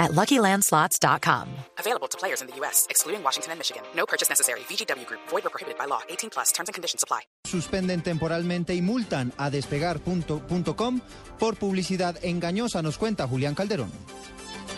at LuckyLandSlots.com. Available to players in the U.S., excluding Washington and Michigan. No purchase necessary. VGW Group. Void or prohibited by law. 18 plus. Terms and conditions apply. Suspenden temporalmente y multan a despegar.com por publicidad engañosa, nos cuenta Julián Calderón.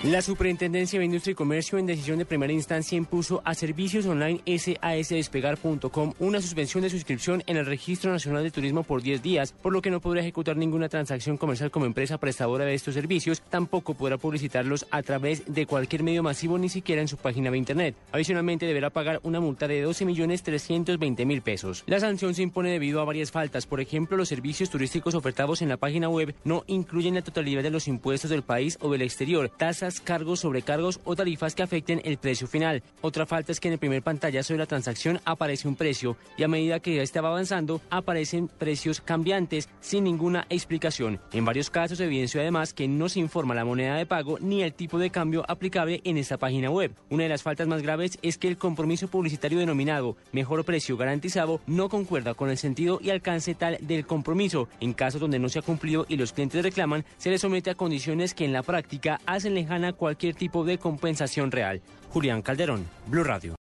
La Superintendencia de Industria y Comercio en decisión de primera instancia impuso a servicios online sasdespegar.com una suspensión de suscripción en el Registro Nacional de Turismo por 10 días, por lo que no podrá ejecutar ninguna transacción comercial como empresa prestadora de estos servicios, tampoco podrá publicitarlos a través de cualquier medio masivo, ni siquiera en su página de internet. Adicionalmente deberá pagar una multa de 12.320.000 pesos. La sanción se impone debido a varias faltas, por ejemplo, los servicios turísticos ofertados en la página web no incluyen la totalidad de los impuestos del país o del exterior, tasas cargos, sobrecargos o tarifas que afecten el precio final. Otra falta es que en el primer pantallazo de la transacción aparece un precio y a medida que ya estaba avanzando aparecen precios cambiantes sin ninguna explicación. En varios casos evidenció además que no se informa la moneda de pago ni el tipo de cambio aplicable en esta página web. Una de las faltas más graves es que el compromiso publicitario denominado mejor precio garantizado no concuerda con el sentido y alcance tal del compromiso. En casos donde no se ha cumplido y los clientes reclaman, se les somete a condiciones que en la práctica hacen lejana cualquier tipo de compensación real. Julián Calderón, Blue Radio.